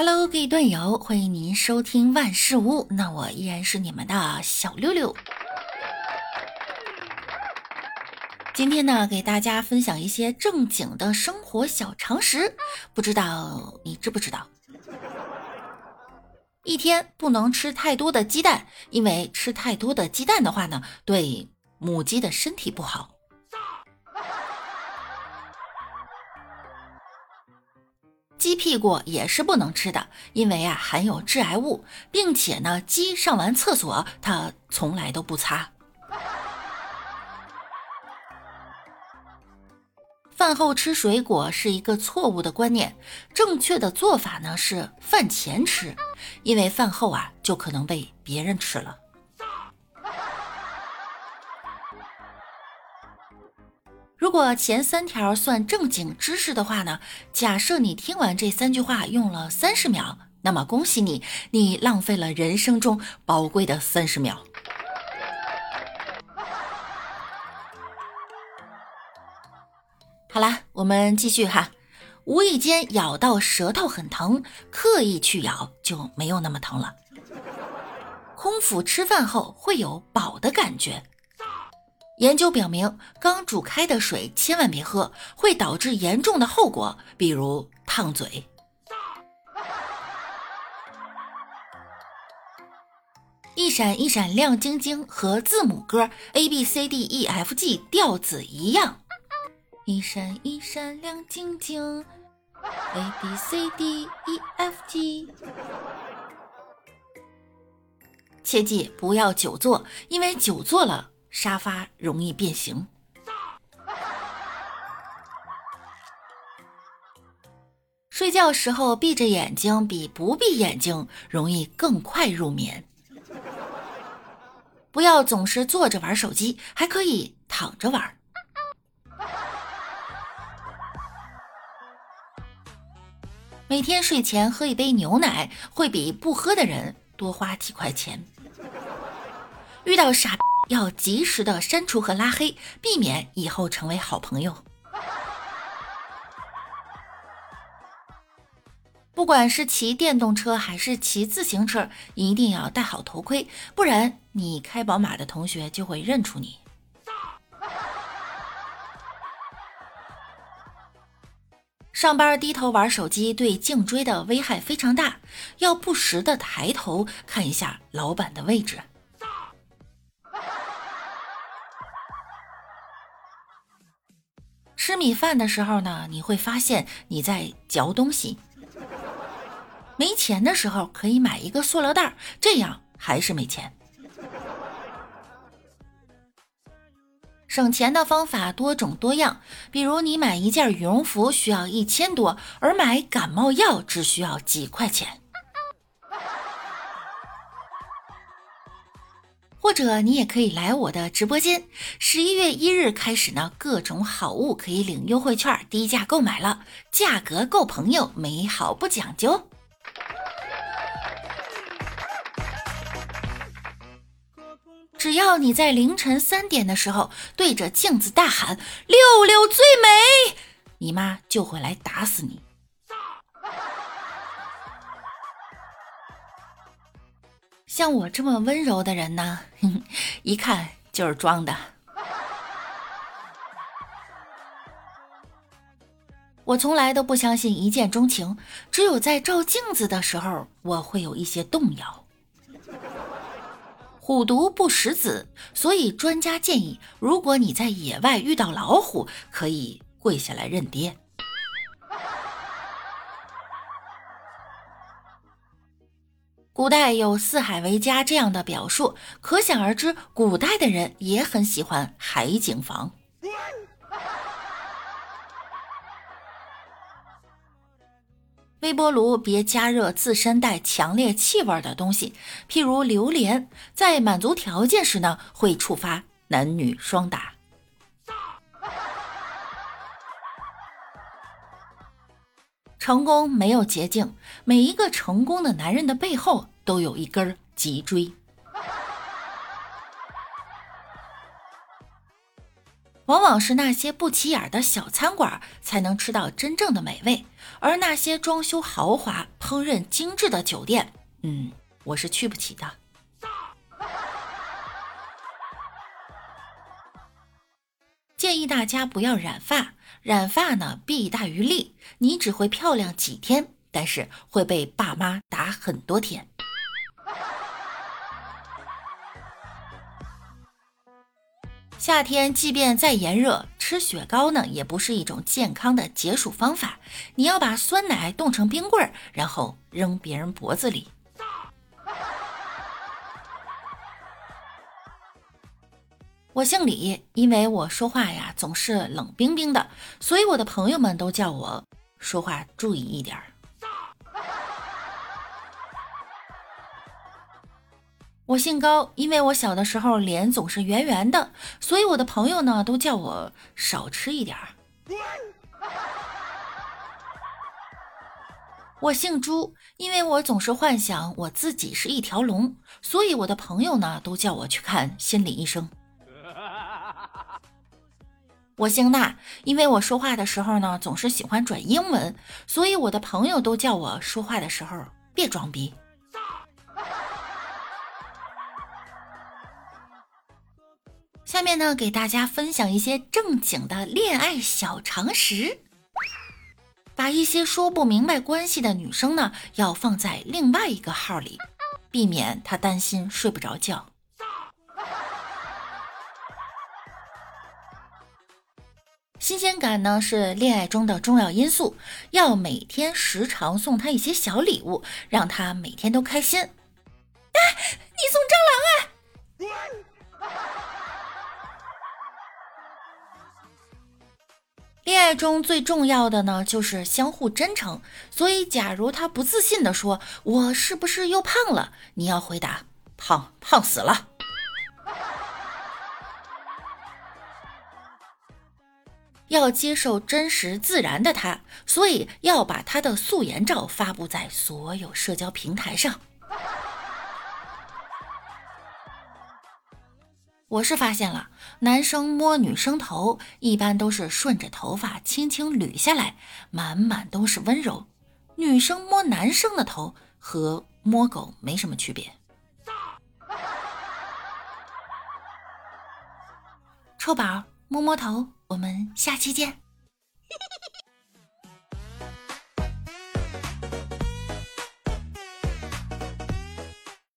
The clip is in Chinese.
Hello，各位段友，欢迎您收听万事屋。那我依然是你们的小六六。今天呢，给大家分享一些正经的生活小常识，不知道你知不知道？一天不能吃太多的鸡蛋，因为吃太多的鸡蛋的话呢，对母鸡的身体不好。鸡屁股也是不能吃的，因为啊含有致癌物，并且呢，鸡上完厕所它从来都不擦。饭后吃水果是一个错误的观念，正确的做法呢是饭前吃，因为饭后啊就可能被别人吃了。如果前三条算正经知识的话呢，假设你听完这三句话用了三十秒，那么恭喜你，你浪费了人生中宝贵的三十秒。好啦，我们继续哈，无意间咬到舌头很疼，刻意去咬就没有那么疼了。空腹吃饭后会有饱的感觉。研究表明，刚煮开的水千万别喝，会导致严重的后果，比如烫嘴。一闪一闪亮晶晶和字母歌 A B C D E F G 调子一样。一闪一闪亮晶晶，A B C D E F G。切记不要久坐，因为久坐了。沙发容易变形。睡觉时候闭着眼睛比不闭眼睛容易更快入眠。不要总是坐着玩手机，还可以躺着玩。每天睡前喝一杯牛奶，会比不喝的人多花几块钱。遇到傻。要及时的删除和拉黑，避免以后成为好朋友。不管是骑电动车还是骑自行车，一定要戴好头盔，不然你开宝马的同学就会认出你。上班低头玩手机对颈椎的危害非常大，要不时的抬头看一下老板的位置。吃米饭的时候呢，你会发现你在嚼东西。没钱的时候可以买一个塑料袋，这样还是没钱。省钱的方法多种多样，比如你买一件羽绒服需要一千多，而买感冒药只需要几块钱。或者你也可以来我的直播间，十一月一日开始呢，各种好物可以领优惠券，低价购买了，价格够朋友，美好不讲究。只要你在凌晨三点的时候对着镜子大喊“六六最美”，你妈就会来打死你。像我这么温柔的人呢，一看就是装的。我从来都不相信一见钟情，只有在照镜子的时候，我会有一些动摇。虎毒不食子，所以专家建议，如果你在野外遇到老虎，可以跪下来认爹。古代有“四海为家”这样的表述，可想而知，古代的人也很喜欢海景房。微波炉别加热自身带强烈气味的东西，譬如榴莲，在满足条件时呢，会触发男女双打。成功没有捷径，每一个成功的男人的背后都有一根脊椎。往往是那些不起眼的小餐馆才能吃到真正的美味，而那些装修豪华、烹饪精致的酒店，嗯，我是去不起的。建议大家不要染发，染发呢弊大于利，你只会漂亮几天，但是会被爸妈打很多天。夏天即便再炎热，吃雪糕呢也不是一种健康的解暑方法。你要把酸奶冻成冰棍儿，然后扔别人脖子里。我姓李，因为我说话呀总是冷冰冰的，所以我的朋友们都叫我说话注意一点儿。我姓高，因为我小的时候脸总是圆圆的，所以我的朋友呢都叫我少吃一点儿。我姓朱，因为我总是幻想我自己是一条龙，所以我的朋友呢都叫我去看心理医生。我姓娜，因为我说话的时候呢，总是喜欢转英文，所以我的朋友都叫我说话的时候别装逼。下面呢，给大家分享一些正经的恋爱小常识，把一些说不明白关系的女生呢，要放在另外一个号里，避免她担心睡不着觉。新鲜感呢是恋爱中的重要因素，要每天时常送他一些小礼物，让他每天都开心。哎，你送蟑螂啊！恋爱中最重要的呢就是相互真诚，所以假如他不自信的说“我是不是又胖了”，你要回答“胖胖死了”。要接受真实自然的他，所以要把他的素颜照发布在所有社交平台上。我是发现了，男生摸女生头一般都是顺着头发轻轻捋下来，满满都是温柔；女生摸男生的头和摸狗没什么区别。臭宝，摸摸头。我们下期见。